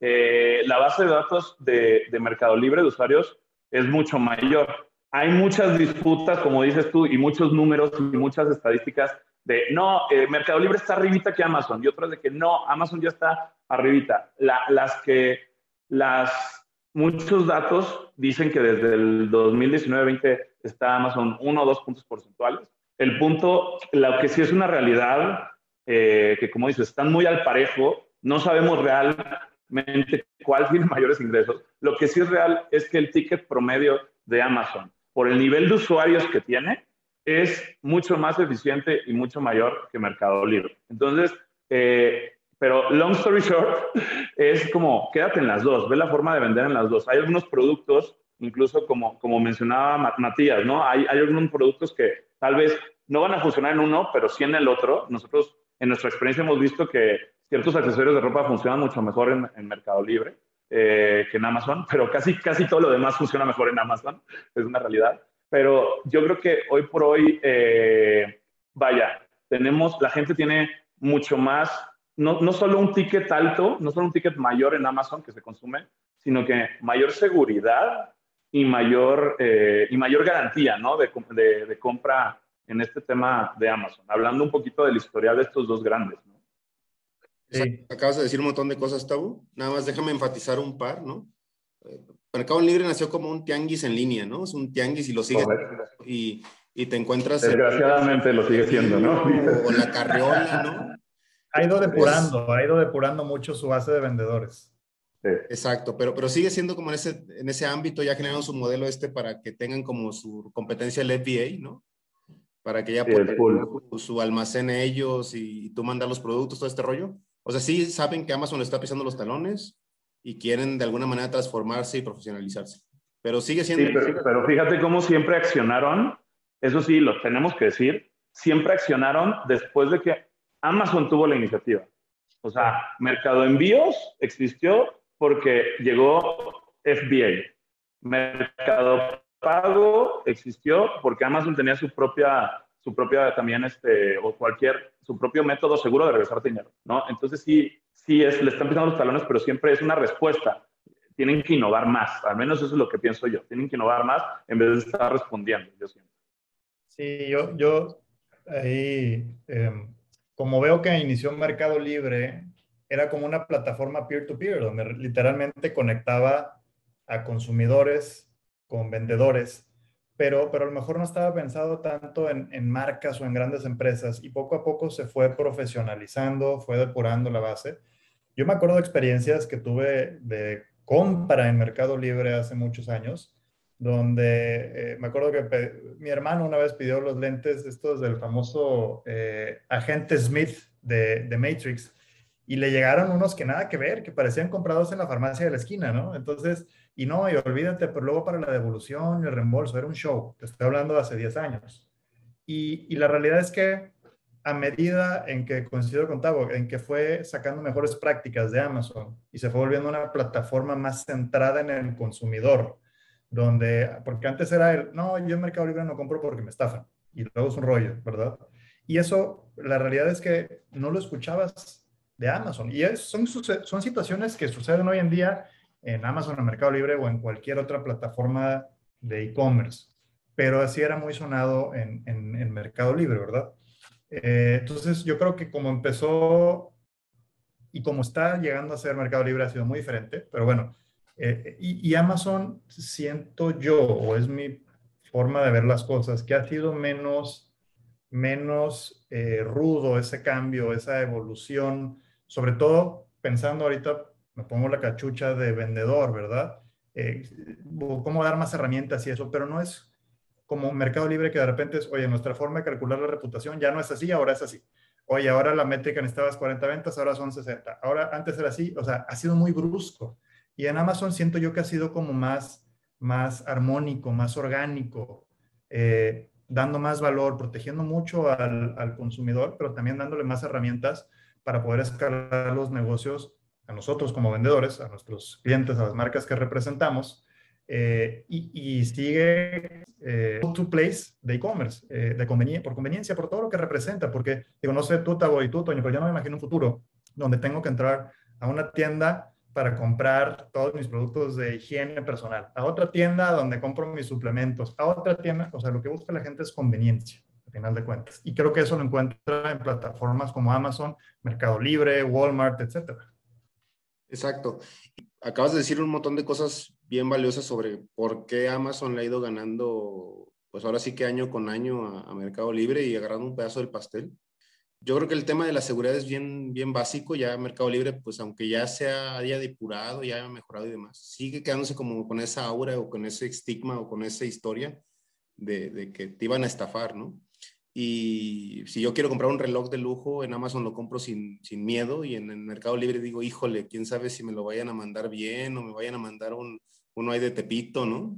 eh, la base de datos de, de Mercado Libre de usuarios es mucho mayor. Hay muchas disputas, como dices tú, y muchos números y muchas estadísticas de, no, eh, Mercado Libre está arribita que Amazon, y otras de que no, Amazon ya está arribita. las que, las, muchos datos dicen que desde el 2019-20 está Amazon uno o dos puntos porcentuales. El punto, lo que sí es una realidad, eh, que como dices, están muy al parejo, no sabemos realmente cuál tiene mayores ingresos, lo que sí es real es que el ticket promedio de Amazon, por el nivel de usuarios que tiene, es mucho más eficiente y mucho mayor que Mercado Libre. Entonces, eh, pero long story short, es como, quédate en las dos, ve la forma de vender en las dos. Hay algunos productos, incluso como, como mencionaba Matías, ¿no? Hay, hay algunos productos que tal vez no van a funcionar en uno, pero sí en el otro. Nosotros, en nuestra experiencia, hemos visto que ciertos accesorios de ropa funcionan mucho mejor en, en Mercado Libre. Eh, que en Amazon, pero casi, casi todo lo demás funciona mejor en Amazon, es una realidad. Pero yo creo que hoy por hoy, eh, vaya, tenemos, la gente tiene mucho más, no, no solo un ticket alto, no solo un ticket mayor en Amazon que se consume, sino que mayor seguridad y mayor, eh, y mayor garantía ¿no? de, de, de, compra en este tema de Amazon. Hablando un poquito del historial de estos dos grandes. ¿no? Acabas de decir un montón de cosas, Tabu. Nada más déjame enfatizar un par, ¿no? Eh, Mercado Libre nació como un tianguis en línea, ¿no? Es un tianguis y lo sigue y, y, te encuentras... Desgraciadamente lo sigue siendo, ¿no? O, la carriola, ¿no? Ha ido depurando, ha ido depurando mucho su base de vendedores. Sí. Exacto, pero, pero sigue siendo como en ese, en ese ámbito, ya generaron su modelo este para que tengan como su competencia el FBA, ¿no? Para que ya sí, puedan su, su almacén ellos y, y tú mandar los productos, todo este rollo. O sea, sí saben que Amazon está pisando los talones y quieren de alguna manera transformarse y profesionalizarse. Pero sigue siendo... Sí, pero, pero fíjate cómo siempre accionaron, eso sí, lo tenemos que decir, siempre accionaron después de que Amazon tuvo la iniciativa. O sea, Mercado Envíos existió porque llegó FBA. Mercado Pago existió porque Amazon tenía su propia su propia también, este, o cualquier, su propio método seguro de regresar dinero, ¿no? Entonces sí, sí es, le están pisando los talones, pero siempre es una respuesta. Tienen que innovar más, al menos eso es lo que pienso yo. Tienen que innovar más en vez de estar respondiendo, yo siento. Sí, yo, yo ahí, eh, como veo que inició Mercado Libre, era como una plataforma peer-to-peer, -peer, donde literalmente conectaba a consumidores con vendedores pero, pero a lo mejor no estaba pensado tanto en, en, marcas o en grandes empresas y poco a poco se fue profesionalizando, fue depurando la base. Yo me acuerdo de experiencias que tuve de compra en Mercado Libre hace muchos años, donde eh, me acuerdo que mi hermano una vez pidió los lentes estos del famoso eh, agente Smith de, de Matrix y le llegaron unos que nada que ver, que parecían comprados en la farmacia de la esquina, ¿no? Entonces y no, y olvídate, pero luego para la devolución y el reembolso, era un show. Te estoy hablando de hace 10 años. Y, y la realidad es que a medida en que coincido con en que fue sacando mejores prácticas de Amazon y se fue volviendo una plataforma más centrada en el consumidor, donde, porque antes era el, no, yo en Mercado Libre no compro porque me estafan, y luego es un rollo, ¿verdad? Y eso, la realidad es que no lo escuchabas de Amazon. Y es, son, son situaciones que suceden hoy en día en Amazon, en Mercado Libre o en cualquier otra plataforma de e-commerce. Pero así era muy sonado en, en, Mercado Libre, ¿verdad? Eh, entonces, yo creo que como empezó y como está llegando a ser Mercado Libre ha sido muy diferente, pero bueno, eh, y, y, Amazon siento yo, o es mi forma de ver las cosas, que ha sido menos, menos eh, rudo ese cambio, esa evolución, sobre todo pensando ahorita me pongo la cachucha de vendedor, ¿verdad? eh, cómo dar más herramientas y eso, pero no es como Mercado Libre que de repente es, oye, nuestra forma de calcular la reputación ya no es así, ahora es así. Oye, ahora la métrica necesitabas 40 ventas, ahora son 60. Ahora, antes era así, o sea, ha sido muy brusco. Y en Amazon siento yo que ha sido como más, más armónico, más orgánico, eh, dando más valor, protegiendo mucho al, al, consumidor, pero también dándole más herramientas para poder escalar los negocios a nosotros como vendedores, a nuestros clientes, a las marcas que representamos, eh, y, sigue eh, to place de e-commerce, eh, de conveniencia, por conveniencia, por todo lo que representa, porque digo, no sé tú, Tabo y tú, Toño, pero yo no me imagino un futuro donde tengo que entrar a una tienda para comprar todos mis productos de higiene personal, a otra tienda donde compro mis suplementos, a otra tienda, o sea, lo que busca la gente es conveniencia, al final de cuentas. Y creo que eso lo encuentra en plataformas como Amazon, Mercado Libre, Walmart, etcétera. Exacto. Acabas de decir un montón de cosas bien valiosas sobre por qué Amazon le ha ido ganando, pues ahora sí que año con año a, Mercado Libre y agarrando un pedazo del pastel. Yo creo que el tema de la seguridad es bien, bien básico. Ya Mercado Libre, pues aunque ya se haya depurado, ya haya mejorado y demás, sigue quedándose como con esa aura o con ese estigma o con esa historia de, de que te iban a estafar, ¿no? Y si yo quiero comprar un reloj de lujo, en Amazon lo compro sin, sin miedo y en el Mercado Libre digo, híjole, quién sabe si me lo vayan a mandar bien o me vayan a mandar un, uno ahí de Tepito, ¿no?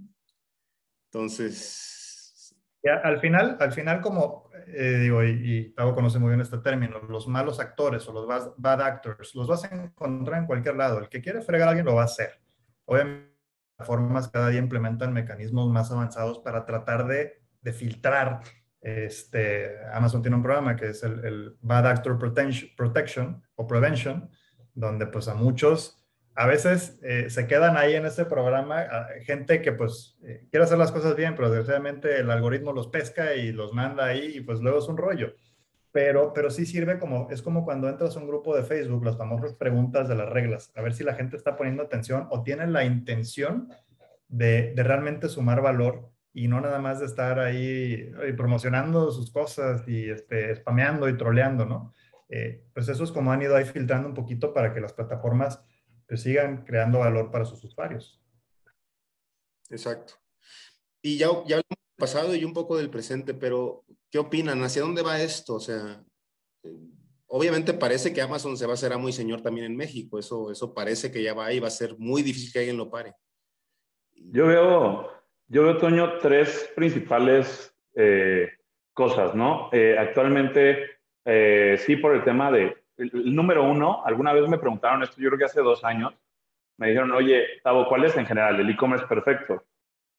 Entonces... Ya, al final, al final como eh, digo, y, y Tavo conoce muy bien este término, los malos actores o los bad, actors, los vas a encontrar en cualquier lado. El que quiere fregar a alguien lo va a hacer. Obviamente, las formas cada día implementan mecanismos más avanzados para tratar de, de filtrar este, Amazon tiene un programa que es el, Bad Actor Protection, o Prevention, donde pues a muchos a veces eh, se quedan ahí en ese programa gente que pues eh, quiere hacer las cosas bien, pero desgraciadamente el algoritmo los pesca y los manda ahí y pues luego es un rollo. Pero, pero sí sirve como, es como cuando entras a un grupo de Facebook, las famosas preguntas de las reglas, a ver si la gente está poniendo atención o tiene la intención de, de realmente sumar valor y no nada más de estar ahí eh, promocionando sus cosas y este, spameando y troleando, ¿no? Eh, pues eso es como han ido ahí filtrando un poquito para que las plataformas pues, sigan creando valor para sus usuarios. Exacto. Y ya, ya hablamos del pasado y un poco del presente, pero ¿qué opinan? ¿Hacia dónde va esto? O sea, eh, obviamente parece que Amazon se va a hacer amo y señor también en México. Eso, eso parece que ya va y va a ser muy difícil que alguien lo pare. Yo veo yo veo, Toño, tres principales eh, cosas, ¿no? Eh, actualmente, eh, sí, por el tema de, el, número uno, alguna vez me preguntaron esto, yo creo que hace dos años, me dijeron, oye, Tavo, ¿cuál es en general el e-commerce perfecto?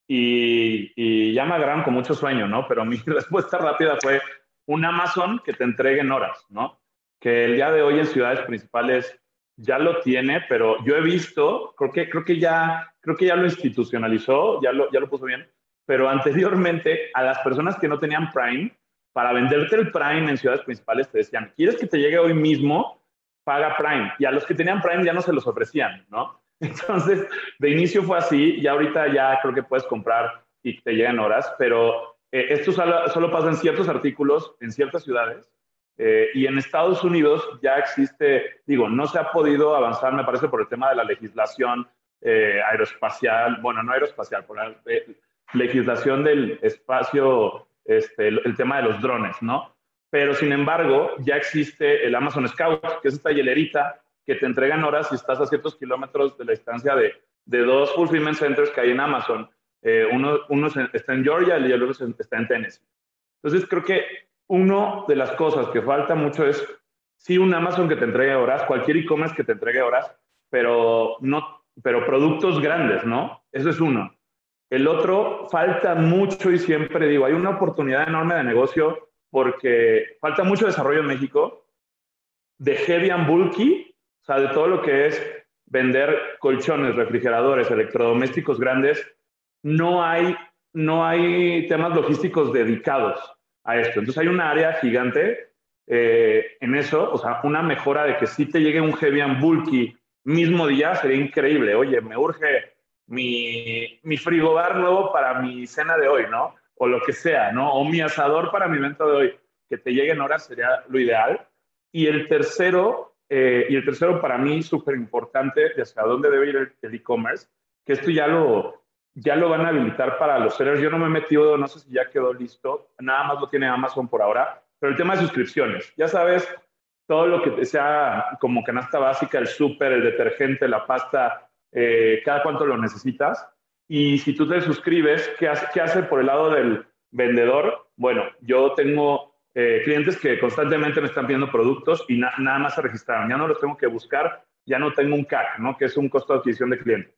Y, y, ya me agarraron con mucho sueño, ¿no? Pero mi respuesta rápida fue un Amazon que te entregue en horas, ¿no? Que el día de hoy en ciudades principales ya lo tiene, pero yo he visto, creo que, creo que, ya, creo que ya lo institucionalizó, ya lo, ya lo puso bien, pero anteriormente a las personas que no tenían Prime, para venderte el Prime en ciudades principales te decían, ¿quieres que te llegue hoy mismo? Paga Prime. Y a los que tenían Prime ya no se los ofrecían, ¿no? Entonces, de inicio fue así, y ahorita ya creo que puedes comprar y te llegan horas, pero eh, esto solo, solo pasa en ciertos artículos, en ciertas ciudades, eh, y en Estados Unidos ya existe, digo, no se ha podido avanzar, me parece, por el tema de la legislación eh, aeroespacial, bueno, no aeroespacial, por la eh, legislación del espacio, este, el, tema de los drones, ¿no? Pero sin embargo, ya existe el Amazon Scout, que es esta hielerita que te entregan horas si estás a ciertos kilómetros de la distancia de, de dos fulfillment centers que hay en Amazon. uno, uno está en Georgia y el otro está en Tennessee. Entonces creo que una de las cosas que falta mucho es, sí, un Amazon que te entregue horas, cualquier e-commerce que te entregue horas, pero, no, pero productos grandes, ¿no? Eso es uno. El otro, falta mucho y siempre digo, hay una oportunidad enorme de negocio porque falta mucho desarrollo en México de heavy and bulky, o sea, de todo lo que es vender colchones, refrigeradores, electrodomésticos grandes, no hay, no hay temas logísticos dedicados a esto. Entonces hay una área gigante eh, en eso, o sea, una mejora de que si te llegue un heavy and bulky mismo día sería increíble. Oye, me urge mi, mi frigobar nuevo para mi cena de hoy, ¿no? O lo que sea, ¿no? O mi asador para mi evento de hoy. Que te lleguen horas sería lo ideal. Y el tercero, eh, y el tercero para mí súper importante de hacia dónde debe ir el e-commerce, que esto ya lo, ya lo van a habilitar para los sellers. Yo no me he metido, no sé si ya quedó listo, nada más lo tiene Amazon por ahora, pero el tema de suscripciones, ya sabes, todo lo que sea como canasta básica, el súper, el detergente, la pasta, eh, cada cuánto lo necesitas. Y si tú te suscribes, ¿qué hace, ¿qué hace por el lado del vendedor? Bueno, yo tengo eh, clientes que constantemente me están pidiendo productos y nada más se registraron. Ya no los tengo que buscar, ya no tengo un CAC, ¿no? que es un costo de adquisición de cliente.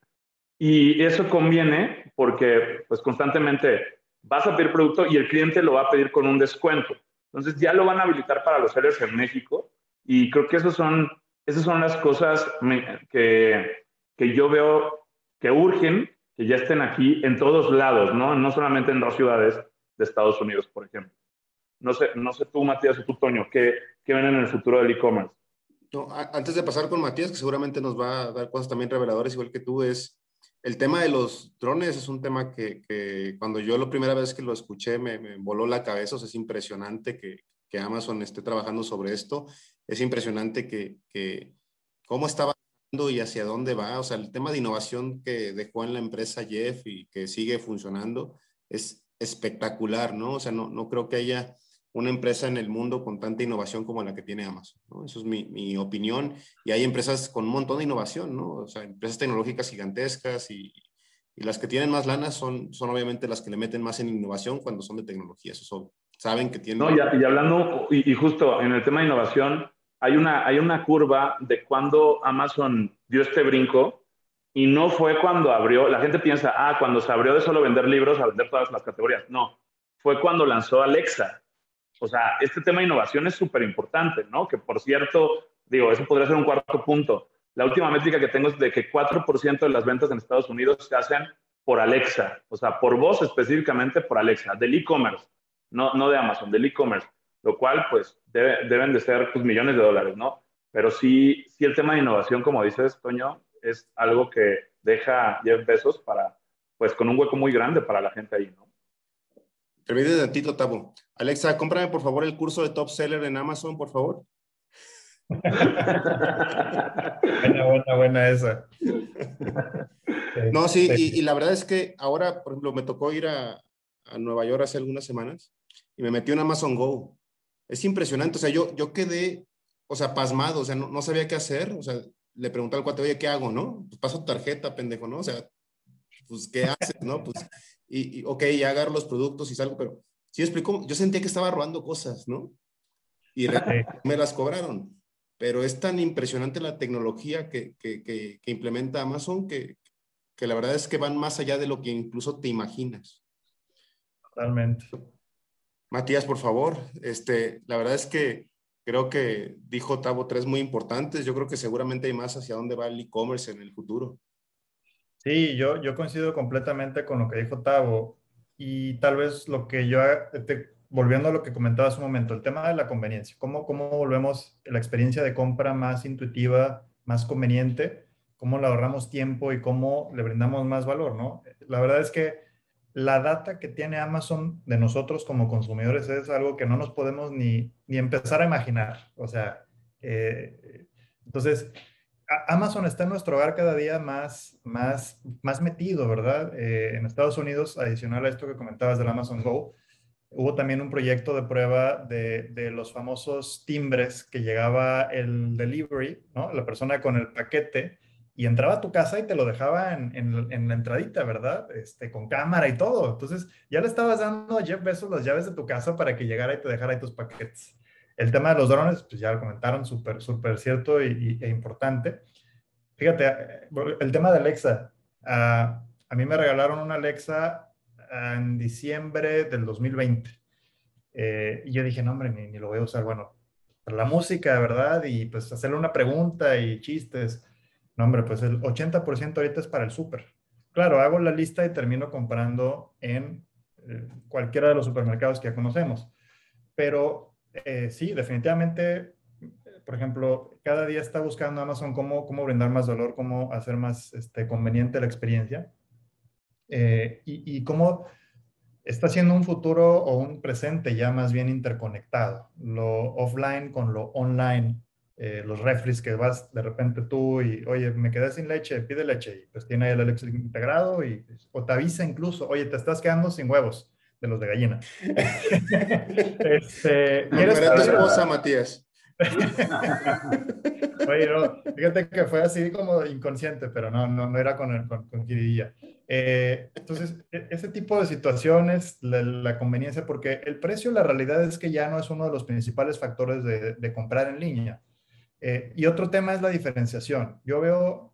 Y eso conviene porque pues constantemente vas a pedir producto y el cliente lo va a pedir con un descuento. Entonces ya lo van a habilitar para los sellers en México y creo que esos son, esas son las cosas que, que yo veo que urgen que ya estén aquí en todos lados, ¿no? No solamente en dos ciudades de Estados Unidos, por ejemplo. No sé, no sé tú, Matías, o tú, Toño, ¿qué, qué ven en el futuro del e-commerce? No, antes de pasar con Matías, que seguramente nos va a dar cosas también reveladoras, igual que tú, es el tema de los drones es un tema que, que cuando yo la primera vez que lo escuché me, me voló la cabeza. O sea, es impresionante que, que, Amazon esté trabajando sobre esto. Es impresionante que, que cómo estaba y hacia dónde va. O sea, el tema de innovación que dejó en la empresa Jeff y que sigue funcionando es espectacular, ¿no? O sea, no, no creo que haya una empresa en el mundo con tanta innovación como la que tiene Amazon. ¿no? Eso es mi, mi, opinión. Y hay empresas con un montón de innovación, ¿no? O sea, empresas tecnológicas gigantescas y, y las que tienen más lana son, son obviamente las que le meten más en innovación cuando son de tecnología. Eso saben que tienen... No, y, y hablando, y, y, justo en el tema de innovación, hay una, hay una curva de cuando Amazon dio este brinco y no fue cuando abrió, la gente piensa, ah, cuando se abrió de solo vender libros a vender todas las categorías. No, fue cuando lanzó Alexa o sea, este tema de innovación es súper importante, ¿no? Que por cierto, digo, eso podría ser un cuarto punto. La última métrica que tengo es de que 4% de las ventas en Estados Unidos se hacen por Alexa, o sea, por voz específicamente por Alexa, del e-commerce, no, no de Amazon, del e-commerce, lo cual pues deben de ser pues, millones de dólares, ¿no? Pero sí, sí el tema de innovación, como dices, Toño, es algo que deja 10 pesos para, pues con un hueco muy grande para la gente ahí, ¿no? Permíteme de tantito, Tabo. Alexa, cómprame por favor el curso de Top Seller en Amazon, por favor. buena, buena, buena esa. no, sí, y, y, la verdad es que ahora, por ejemplo, me tocó ir a, a, Nueva York hace algunas semanas y me metí en Amazon Go. Es impresionante, o sea, yo, yo quedé, o sea, pasmado, o sea, no, no sabía qué hacer, o sea, le pregunté al cuate, oye, ¿qué hago, no? Pues paso tarjeta, pendejo, ¿no? O sea, pues, ¿qué haces, no? Pues y, y, ok, ya agarro los productos y salgo, pero sí explico, yo sentía que estaba robando cosas, ¿no? Y me las cobraron. Pero es tan impresionante la tecnología que, que, que, que implementa Amazon que, que la verdad es que van más allá de lo que incluso te imaginas. Totalmente. Matías, por favor, este, la verdad es que creo que dijo Tavo tres muy importantes. Yo creo que seguramente hay más hacia dónde va el e-commerce en el futuro. Sí, yo, yo coincido completamente con lo que dijo Tavo y tal vez lo que yo, te, volviendo a lo que comentaba hace un momento, el tema de la conveniencia, cómo, cómo volvemos la experiencia de compra más intuitiva, más conveniente, cómo le ahorramos tiempo y cómo le brindamos más valor, ¿no? La verdad es que la data que tiene Amazon de nosotros como consumidores es algo que no nos podemos ni, ni empezar a imaginar. O sea, eh, entonces, Amazon está en nuestro hogar cada día más, más, más metido, ¿verdad? Eh, en Estados Unidos, adicional a esto que comentabas del Amazon Go, hubo también un proyecto de prueba de, de, los famosos timbres que llegaba el delivery, ¿no? La persona con el paquete y entraba a tu casa y te lo dejaba en, en, en la entradita, ¿verdad? Este, con cámara y todo. Entonces, ya le estabas dando a Jeff Bezos las llaves de tu casa para que llegara y te dejara ahí tus paquetes. El tema de los drones, pues ya lo comentaron, súper, súper cierto y, y, e importante. Fíjate, el tema de Alexa. Uh, a mí me regalaron una Alexa en diciembre del 2020. Eh, y yo dije, no, hombre, ni, ni, lo voy a usar. Bueno, para la música, ¿verdad? Y pues hacerle una pregunta y chistes. No, hombre, pues el 80% ahorita es para el súper. Claro, hago la lista y termino comprando en eh, cualquiera de los supermercados que ya conocemos. Pero eh, sí, definitivamente, por ejemplo, cada día está buscando Amazon cómo, cómo brindar más valor, cómo hacer más este, conveniente la experiencia eh, y, y, cómo está haciendo un futuro o un presente ya más bien interconectado, lo offline con lo online. Eh, los refris que vas de repente tú y, oye, me quedé sin leche, pide leche. Y pues tiene ahí el eléctrico integrado y, o te avisa incluso, oye, te estás quedando sin huevos de los de gallina. este, ¿quieres tu esposa, Matías? Oye, no, fíjate que fue así como inconsciente, pero no, no, no era con, el, con, con eh, entonces, e, ese tipo de situaciones, la, conveniencia, porque el precio, la realidad es que ya no es uno de los principales factores de, de comprar en línea. Eh, y otro tema es la diferenciación. Yo veo,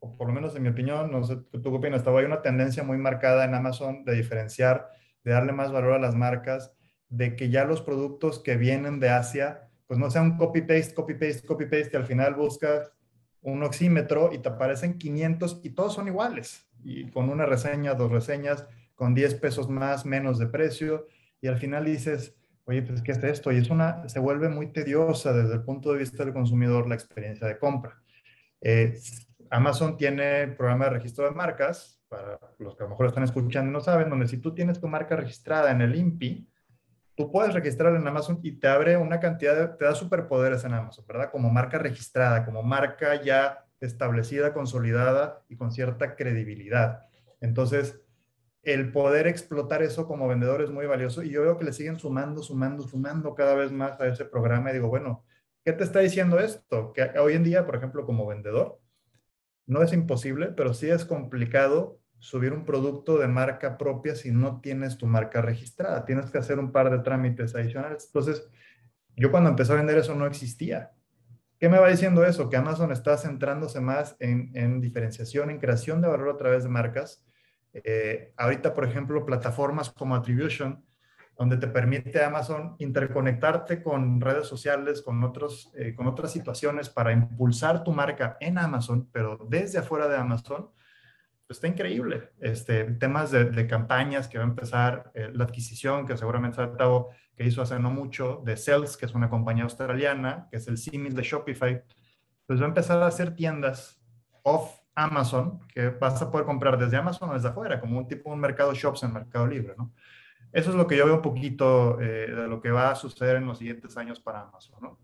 o por lo menos en mi opinión, no sé tú qué opinas, estaba hay una tendencia muy marcada en Amazon de diferenciar, de darle más valor a las marcas, de que ya los productos que vienen de Asia, pues no sea un copy-paste, copy-paste, copy-paste, y al final buscas un oxímetro y te aparecen 500 y todos son iguales y con una reseña, dos reseñas, con 10 pesos más, menos de precio, y al final dices, oye, pues ¿qué es esto? Y es una, se vuelve muy tediosa desde el punto de vista del consumidor la experiencia de compra. Eh, Amazon tiene programa de registro de marcas, para los que a lo mejor están escuchando y no saben, donde si tú tienes tu marca registrada en el INPI, tú puedes registrarla en Amazon y te abre una cantidad de, te da superpoderes en Amazon, ¿verdad? Como marca registrada, como marca ya establecida, consolidada y con cierta credibilidad. Entonces, el poder explotar eso como vendedor es muy valioso y yo veo que le siguen sumando, sumando, sumando cada vez más a ese programa y digo, bueno, ¿qué te está diciendo esto? Que hoy en día, por ejemplo, como vendedor, no es imposible, pero sí es complicado subir un producto de marca propia si no tienes tu marca registrada. Tienes que hacer un par de trámites adicionales. Entonces, yo cuando empecé a vender eso no existía. ¿Qué me va diciendo eso? Que Amazon está centrándose más en, diferenciación, en creación de valor a través de marcas. Eh, ahorita, por ejemplo, plataformas como Attribution, donde te permite Amazon interconectarte con redes sociales, con, otros, eh, con otras situaciones para impulsar tu marca en Amazon, pero desde afuera de Amazon, pues está increíble. Este, temas de, campañas que va a empezar, eh, la adquisición que seguramente ha estado que hizo hace no mucho de Sales, que es una compañía australiana, que es el símil de Shopify, pues va a empezar a hacer tiendas off Amazon, que vas a poder comprar desde Amazon o desde afuera, como un tipo un mercado shops en Mercado Libre, ¿no? Eso es lo que yo veo un poquito eh, de lo que va a suceder en los siguientes años para Amazon, ¿no?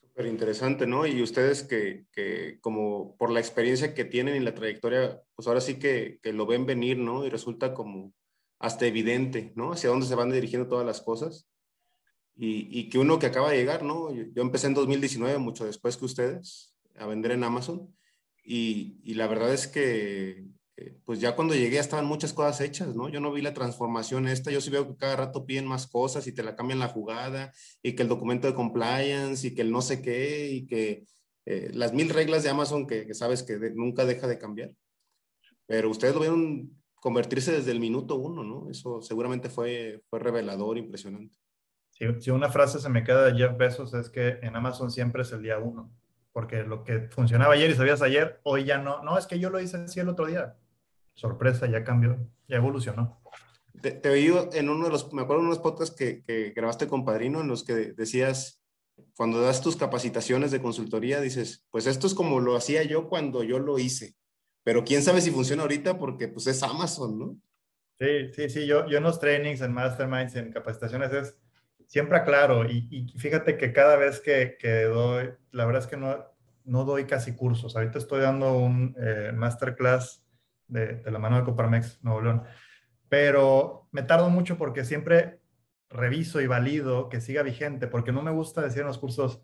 Súper interesante, ¿no? Y ustedes que, que, como por la experiencia que tienen y la trayectoria, pues ahora sí que, que lo ven venir, ¿no? Y resulta como hasta evidente, ¿no? Hacia dónde se van dirigiendo todas las cosas. Y, y que uno que acaba de llegar, ¿no? Yo, empecé en 2019, mucho después que ustedes, a vender en Amazon. Y, y la verdad es que, eh, pues ya cuando llegué estaban muchas cosas hechas, ¿no? Yo no vi la transformación esta, yo sí veo que cada rato piden más cosas y te la cambian la jugada, y que el documento de compliance, y que el no sé qué, y que eh, las mil reglas de Amazon que, que sabes que nunca deja de cambiar. Pero ustedes lo vieron convertirse desde el minuto uno, ¿no? Eso seguramente fue, fue revelador, impresionante. Si, una frase se me queda de Jeff Bezos es que en Amazon siempre es el día uno, porque lo que funcionaba ayer y sabías ayer, hoy ya no. No, es que yo lo hice así el otro día. Sorpresa, ya cambió, ya evolucionó. Te, te oí en uno de los, me acuerdo de unos podcasts que, que grabaste con Padrino en los que decías, cuando das tus capacitaciones de consultoría, dices, pues esto es como lo hacía yo cuando yo lo hice. Pero quién sabe si funciona ahorita porque pues es Amazon, ¿no? Sí, sí, sí. Yo, yo en los trainings, en masterminds, en capacitaciones es siempre aclaro y, fíjate que cada vez que, que, doy, la verdad es que no, no doy casi cursos. Ahorita estoy dando un eh, masterclass de, de, la mano de Coparmex Nuevo León, pero me tardo mucho porque siempre reviso y valido que siga vigente, porque no me gusta decir en los cursos,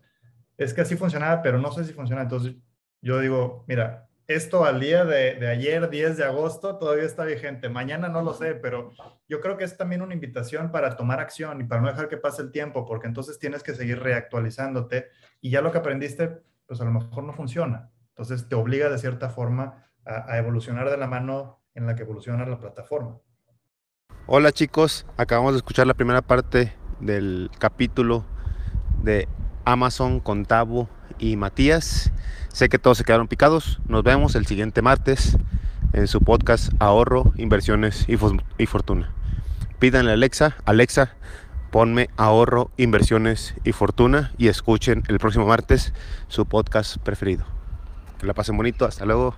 es que así funcionaba, pero no sé si funciona. Entonces yo digo, mira, esto al día de, ayer, 10 de agosto, todavía está vigente. Mañana no lo sé, pero yo creo que es también una invitación para tomar acción y para no dejar que pase el tiempo, porque entonces tienes que seguir reactualizándote y ya lo que aprendiste, pues a lo mejor no funciona. Entonces te obliga de cierta forma a, a evolucionar de la mano en la que evoluciona la plataforma. Hola chicos, acabamos de escuchar la primera parte del capítulo de Amazon con Tabo y Matías. Sé que todos se quedaron picados. Nos vemos el siguiente martes en su podcast Ahorro, Inversiones y, Fortuna. Pídanle a Alexa, Alexa, ponme Ahorro, Inversiones y Fortuna y escuchen el próximo martes su podcast preferido. Que la pasen bonito. Hasta luego.